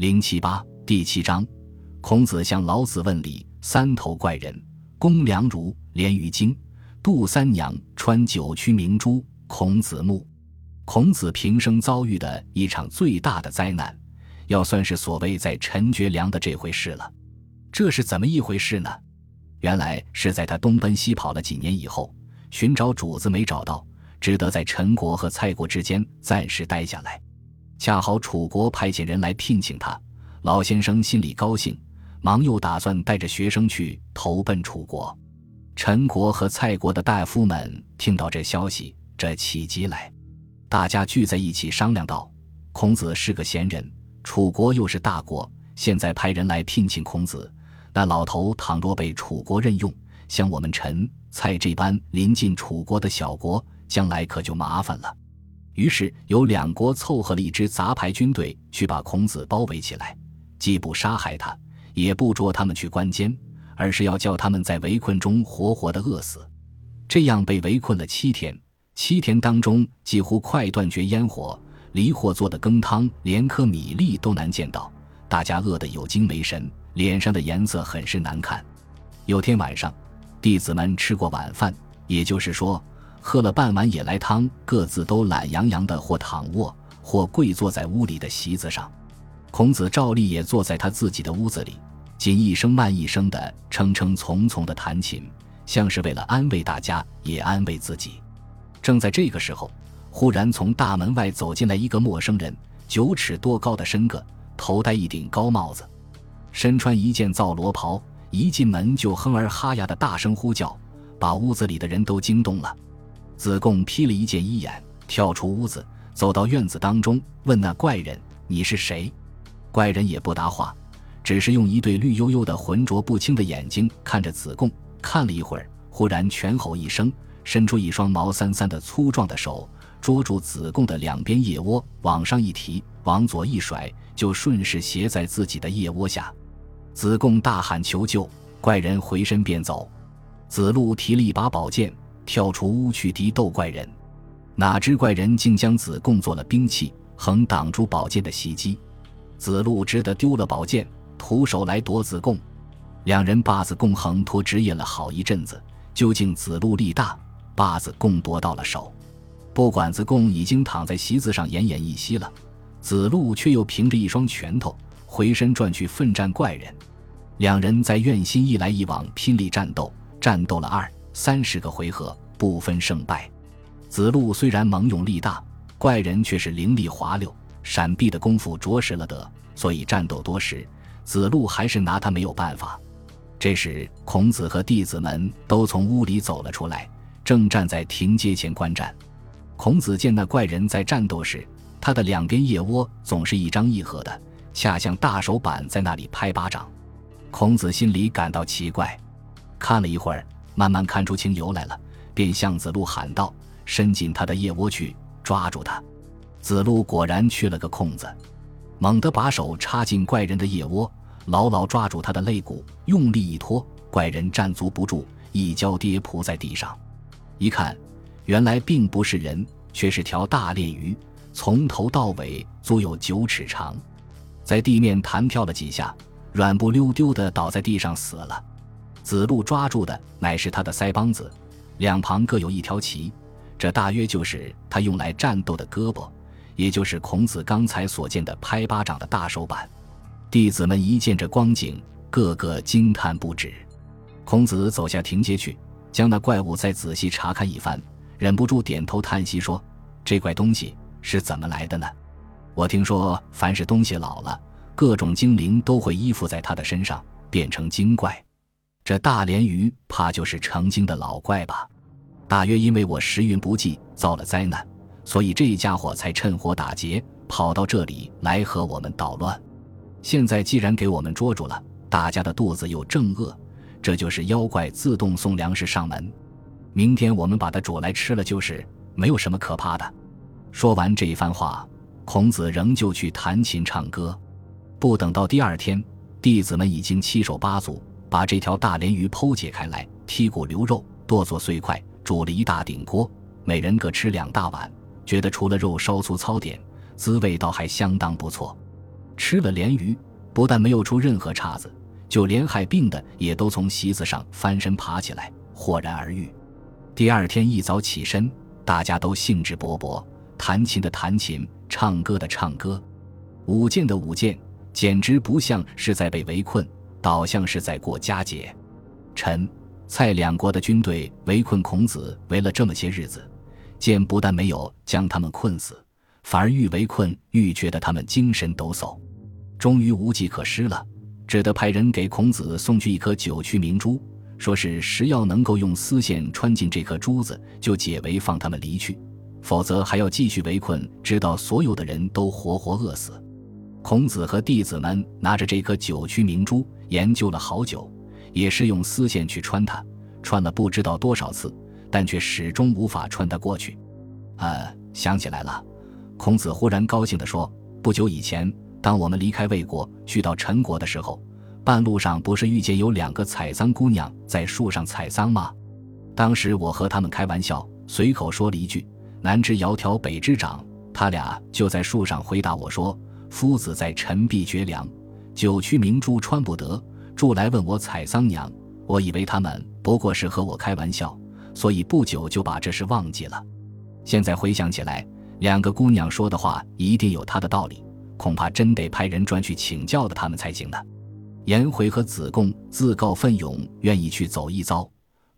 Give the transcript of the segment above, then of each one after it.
零七八第七章，孔子向老子问礼。三头怪人：公良如、连于京，杜三娘穿九曲明珠。孔子墓。孔子平生遭遇的一场最大的灾难，要算是所谓在陈绝粮的这回事了。这是怎么一回事呢？原来是在他东奔西跑了几年以后，寻找主子没找到，只得在陈国和蔡国之间暂时待下来。恰好楚国派遣人来聘请他，老先生心里高兴，忙又打算带着学生去投奔楚国。陈国和蔡国的大夫们听到这消息，这起急来，大家聚在一起商量道：“孔子是个贤人，楚国又是大国，现在派人来聘请孔子。”那老头倘若被楚国任用，像我们陈、蔡这般临近楚国的小国，将来可就麻烦了。于是有两国凑合了一支杂牌军队，去把孔子包围起来，既不杀害他，也不捉他们去关监，而是要叫他们在围困中活活的饿死。这样被围困了七天，七天当中几乎快断绝烟火，离火做的羹汤连颗米粒都难见到，大家饿得有精没神。脸上的颜色很是难看。有天晚上，弟子们吃过晚饭，也就是说，喝了半碗野来汤，各自都懒洋洋的，或躺卧，或跪坐在屋里的席子上。孔子照例也坐在他自己的屋子里，仅一声慢一声的称称从从的弹琴，像是为了安慰大家，也安慰自己。正在这个时候，忽然从大门外走进来一个陌生人，九尺多高的身个，头戴一顶高帽子。身穿一件皂罗袍，一进门就哼儿哈呀的大声呼叫，把屋子里的人都惊动了。子贡披了一件衣眼，跳出屋子，走到院子当中，问那怪人：“你是谁？”怪人也不答话，只是用一对绿油油的、浑浊不清的眼睛看着子贡。看了一会儿，忽然拳吼一声，伸出一双毛三三的粗壮的手，捉住子贡的两边腋窝，往上一提，往左一甩，就顺势斜在自己的腋窝下。子贡大喊求救，怪人回身便走。子路提了一把宝剑，跳出屋去敌斗怪人，哪知怪人竟将子贡做了兵器，横挡住宝剑的袭击。子路只得丢了宝剑，徒手来夺子贡。两人把子贡横拖直引了好一阵子，究竟子路力大，把子贡夺到了手。不管子贡已经躺在席子上奄奄一息了，子路却又凭着一双拳头。回身转去奋战怪人，两人在院心一来一往拼力战斗，战斗了二三十个回合，不分胜败。子路虽然猛勇力大，怪人却是灵力滑溜，闪避的功夫着实了得，所以战斗多时，子路还是拿他没有办法。这时，孔子和弟子们都从屋里走了出来，正站在亭阶前观战。孔子见那怪人在战斗时，他的两边腋窝总是一张一合的。恰像大手板在那里拍巴掌，孔子心里感到奇怪，看了一会儿，慢慢看出情由来了，便向子路喊道：“伸进他的腋窝去，抓住他。”子路果然去了个空子，猛地把手插进怪人的腋窝，牢牢抓住他的肋骨，用力一拖，怪人站足不住，一跤跌扑在地上。一看，原来并不是人，却是条大鲢鱼，从头到尾足有九尺长。在地面弹跳了几下，软不溜丢的倒在地上死了。子路抓住的乃是他的腮帮子，两旁各有一条鳍，这大约就是他用来战斗的胳膊，也就是孔子刚才所见的拍巴掌的大手板。弟子们一见这光景，个个惊叹不止。孔子走下亭阶去，将那怪物再仔细查看一番，忍不住点头叹息说：“这怪东西是怎么来的呢？”我听说，凡是东西老了，各种精灵都会依附在它的身上，变成精怪。这大鲢鱼怕就是成精的老怪吧？大约因为我时运不济，遭了灾难，所以这家伙才趁火打劫，跑到这里来和我们捣乱。现在既然给我们捉住了，大家的肚子又正饿，这就是妖怪自动送粮食上门。明天我们把它煮来吃了，就是没有什么可怕的。说完这一番话。孔子仍旧去弹琴唱歌，不等到第二天，弟子们已经七手八足把这条大鲢鱼剖解开来，剔骨留肉，剁作碎块，煮了一大顶锅，每人各吃两大碗，觉得除了肉稍粗糙点，滋味倒还相当不错。吃了鲢鱼，不但没有出任何岔子，就连害病的也都从席子上翻身爬起来，豁然而愈。第二天一早起身，大家都兴致勃勃，弹琴的弹琴，唱歌的唱歌，舞剑的舞剑，简直不像是在被围困，倒像是在过佳节。陈、蔡两国的军队围困孔子，围了这么些日子，见不但没有将他们困死，反而愈围困愈觉得他们精神抖擞。终于无计可施了，只得派人给孔子送去一颗九曲明珠，说是石要能够用丝线穿进这颗珠子，就解围放他们离去；否则还要继续围困，直到所有的人都活活饿死。孔子和弟子们拿着这颗九曲明珠研究了好久。也是用丝线去穿它，穿了不知道多少次，但却始终无法穿它过去。呃，想起来了，孔子忽然高兴地说：“不久以前，当我们离开魏国去到陈国的时候，半路上不是遇见有两个采桑姑娘在树上采桑吗？当时我和他们开玩笑，随口说了一句‘南之窈窕，北之长’，他俩就在树上回答我说：‘夫子在陈必绝粮，九曲明珠穿不得。’”住来问我采桑娘，我以为他们不过是和我开玩笑，所以不久就把这事忘记了。现在回想起来，两个姑娘说的话一定有她的道理，恐怕真得派人专去请教的他们才行呢。颜回和子贡自告奋勇，愿意去走一遭，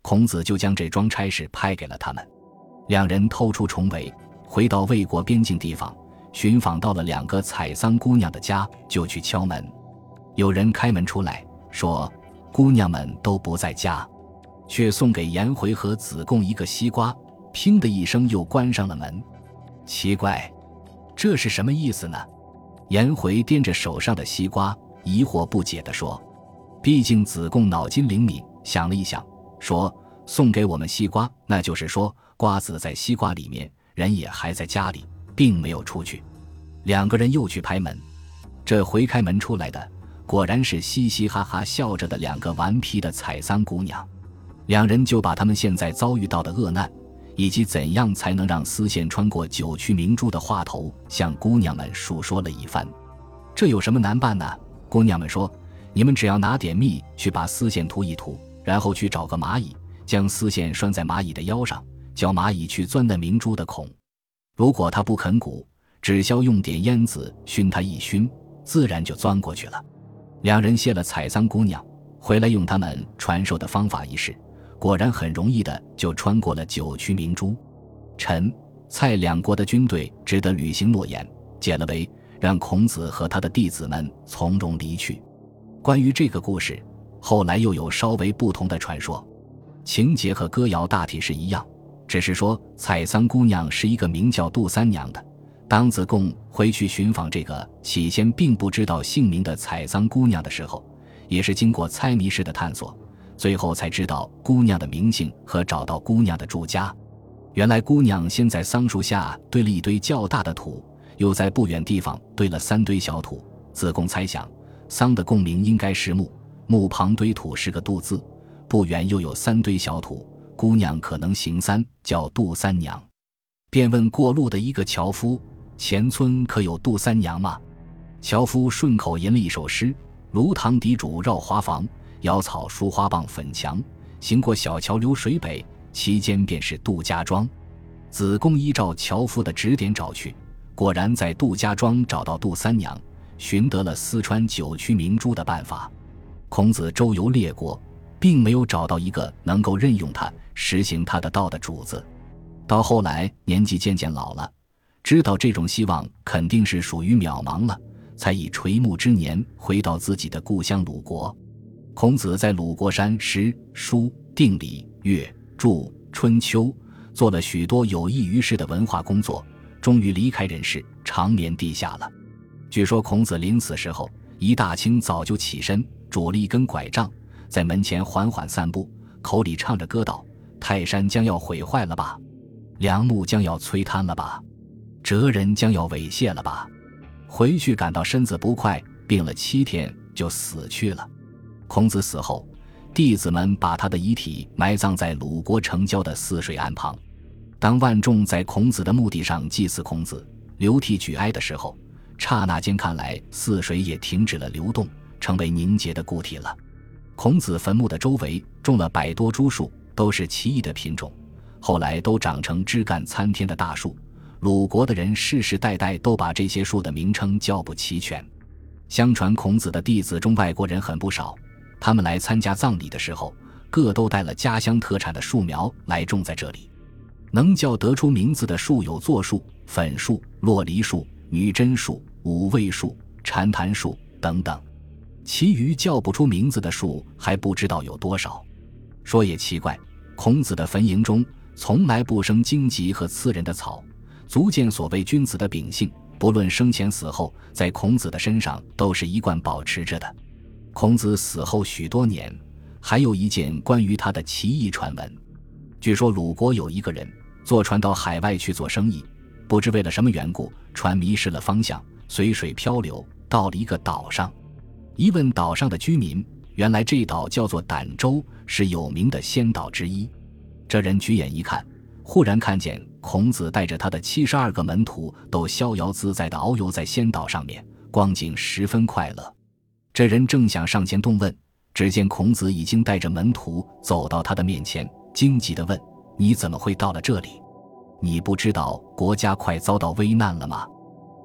孔子就将这桩差事派给了他们。两人偷出重围，回到魏国边境地方，寻访到了两个采桑姑娘的家，就去敲门。有人开门出来。说：“姑娘们都不在家，却送给颜回和子贡一个西瓜。”砰的一声，又关上了门。奇怪，这是什么意思呢？颜回掂着手上的西瓜，疑惑不解地说：“毕竟子贡脑筋灵敏，想了一想，说：‘送给我们西瓜，那就是说瓜子在西瓜里面，人也还在家里，并没有出去。’两个人又去拍门，这回开门出来的。”果然是嘻嘻哈哈笑着的两个顽皮的采桑姑娘，两人就把他们现在遭遇到的恶难，以及怎样才能让丝线穿过九曲明珠的话头，向姑娘们述说了一番。这有什么难办呢？姑娘们说：“你们只要拿点蜜去把丝线涂一涂，然后去找个蚂蚁，将丝线拴在蚂蚁的腰上，叫蚂蚁去钻那明珠的孔。如果他不肯鼓，只消用点烟子熏他一熏，自然就钻过去了。”两人谢了采桑姑娘，回来用他们传授的方法一试，果然很容易的就穿过了九曲明珠。陈、蔡两国的军队只得履行诺言，解了围，让孔子和他的弟子们从容离去。关于这个故事，后来又有稍微不同的传说，情节和歌谣大体是一样，只是说采桑姑娘是一个名叫杜三娘的。当子贡回去寻访这个起先并不知道姓名的采桑姑娘的时候，也是经过猜谜式的探索，最后才知道姑娘的名姓和找到姑娘的住家。原来姑娘先在桑树下堆了一堆较大的土，又在不远地方堆了三堆小土。子贡猜想，桑的共鸣应该是木，木旁堆土是个杜字，不远又有三堆小土，姑娘可能行三，叫杜三娘。便问过路的一个樵夫。前村可有杜三娘吗？樵夫顺口吟了一首诗：“炉膛底主绕花房，瑶草梳花傍粉墙。行过小桥流水北，其间便是杜家庄。”子贡依照樵夫的指点找去，果然在杜家庄找到杜三娘，寻得了四川九曲明珠的办法。孔子周游列国，并没有找到一个能够任用他、实行他的道的主子。到后来年纪渐渐老了。知道这种希望肯定是属于渺茫了，才以垂暮之年回到自己的故乡鲁国。孔子在鲁国山诗、书、定礼、乐、著、春秋，做了许多有益于世的文化工作，终于离开人世，长眠地下了。据说孔子临死时候，一大清早就起身，拄了一根拐杖，在门前缓缓散步，口里唱着歌道：“泰山将要毁坏了吧，梁木将要摧瘫了吧。”哲人将要猥亵了吧？回去感到身子不快，病了七天就死去了。孔子死后，弟子们把他的遗体埋葬在鲁国城郊的泗水岸旁。当万众在孔子的墓地上祭祀孔子、流涕举哀的时候，刹那间看来，泗水也停止了流动，成为凝结的固体了。孔子坟墓的周围种了百多株树，都是奇异的品种，后来都长成枝干参天的大树。鲁国的人世世代代都把这些树的名称叫不齐全。相传孔子的弟子中外国人很不少，他们来参加葬礼的时候，各都带了家乡特产的树苗来种在这里。能叫得出名字的树有柞树、粉树、洛梨树、女贞树、五味树、禅檀树等等，其余叫不出名字的树还不知道有多少。说也奇怪，孔子的坟茔中从来不生荆棘和刺人的草。足见所谓君子的秉性，不论生前死后，在孔子的身上都是一贯保持着的。孔子死后许多年，还有一件关于他的奇异传闻。据说鲁国有一个人坐船到海外去做生意，不知为了什么缘故，船迷失了方向，随水漂流到了一个岛上。一问岛上的居民，原来这岛叫做胆州，是有名的仙岛之一。这人举眼一看。忽然看见孔子带着他的七十二个门徒都逍遥自在地遨游在仙岛上面，光景十分快乐。这人正想上前动问，只见孔子已经带着门徒走到他的面前，惊奇地问：“你怎么会到了这里？你不知道国家快遭到危难了吗？”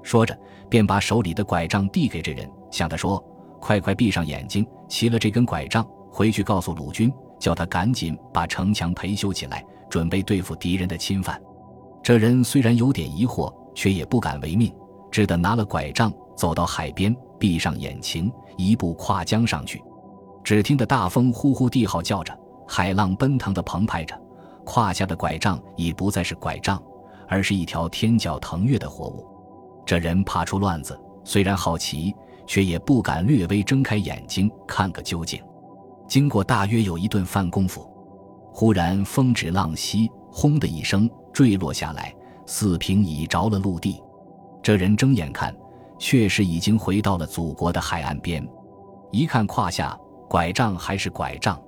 说着，便把手里的拐杖递给这人，向他说：“快快闭上眼睛，骑了这根拐杖回去告诉鲁军，叫他赶紧把城墙培修起来。”准备对付敌人的侵犯，这人虽然有点疑惑，却也不敢违命，只得拿了拐杖走到海边，闭上眼睛，一步跨江上去。只听得大风呼呼地号叫着，海浪奔腾的澎湃着，胯下的拐杖已不再是拐杖，而是一条天角腾跃的活物。这人怕出乱子，虽然好奇，却也不敢略微睁开眼睛看个究竟。经过大约有一顿饭功夫。忽然风止浪息，轰的一声坠落下来，四平已着了陆地。这人睁眼看，确实已经回到了祖国的海岸边。一看胯下拐杖还是拐杖，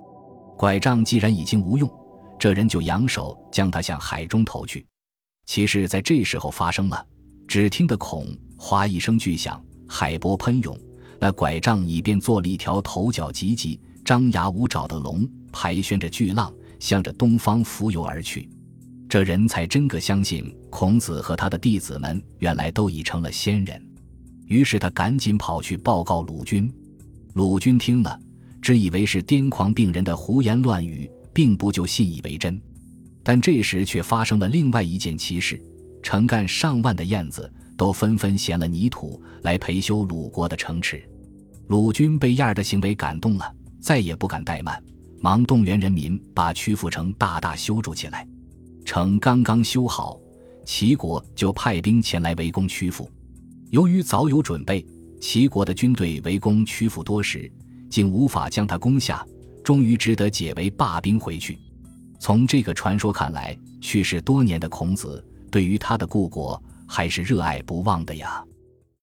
拐杖既然已经无用，这人就扬手将它向海中投去。其实，在这时候发生了，只听得“孔”哗一声巨响，海波喷涌，那拐杖已变做了一条头角急急、张牙舞爪的龙，排旋着巨浪。向着东方浮游而去，这人才真个相信孔子和他的弟子们原来都已成了仙人。于是他赶紧跑去报告鲁军。鲁军听了，只以为是癫狂病人的胡言乱语，并不就信以为真。但这时却发生了另外一件奇事：成干上万的燕子都纷纷衔了泥土来培修鲁国的城池。鲁军被燕儿的行为感动了，再也不敢怠慢。忙动员人民把曲阜城大大修筑起来，城刚刚修好，齐国就派兵前来围攻曲阜。由于早有准备，齐国的军队围攻曲阜多时，竟无法将他攻下，终于只得解围罢兵回去。从这个传说看来，去世多年的孔子对于他的故国还是热爱不忘的呀。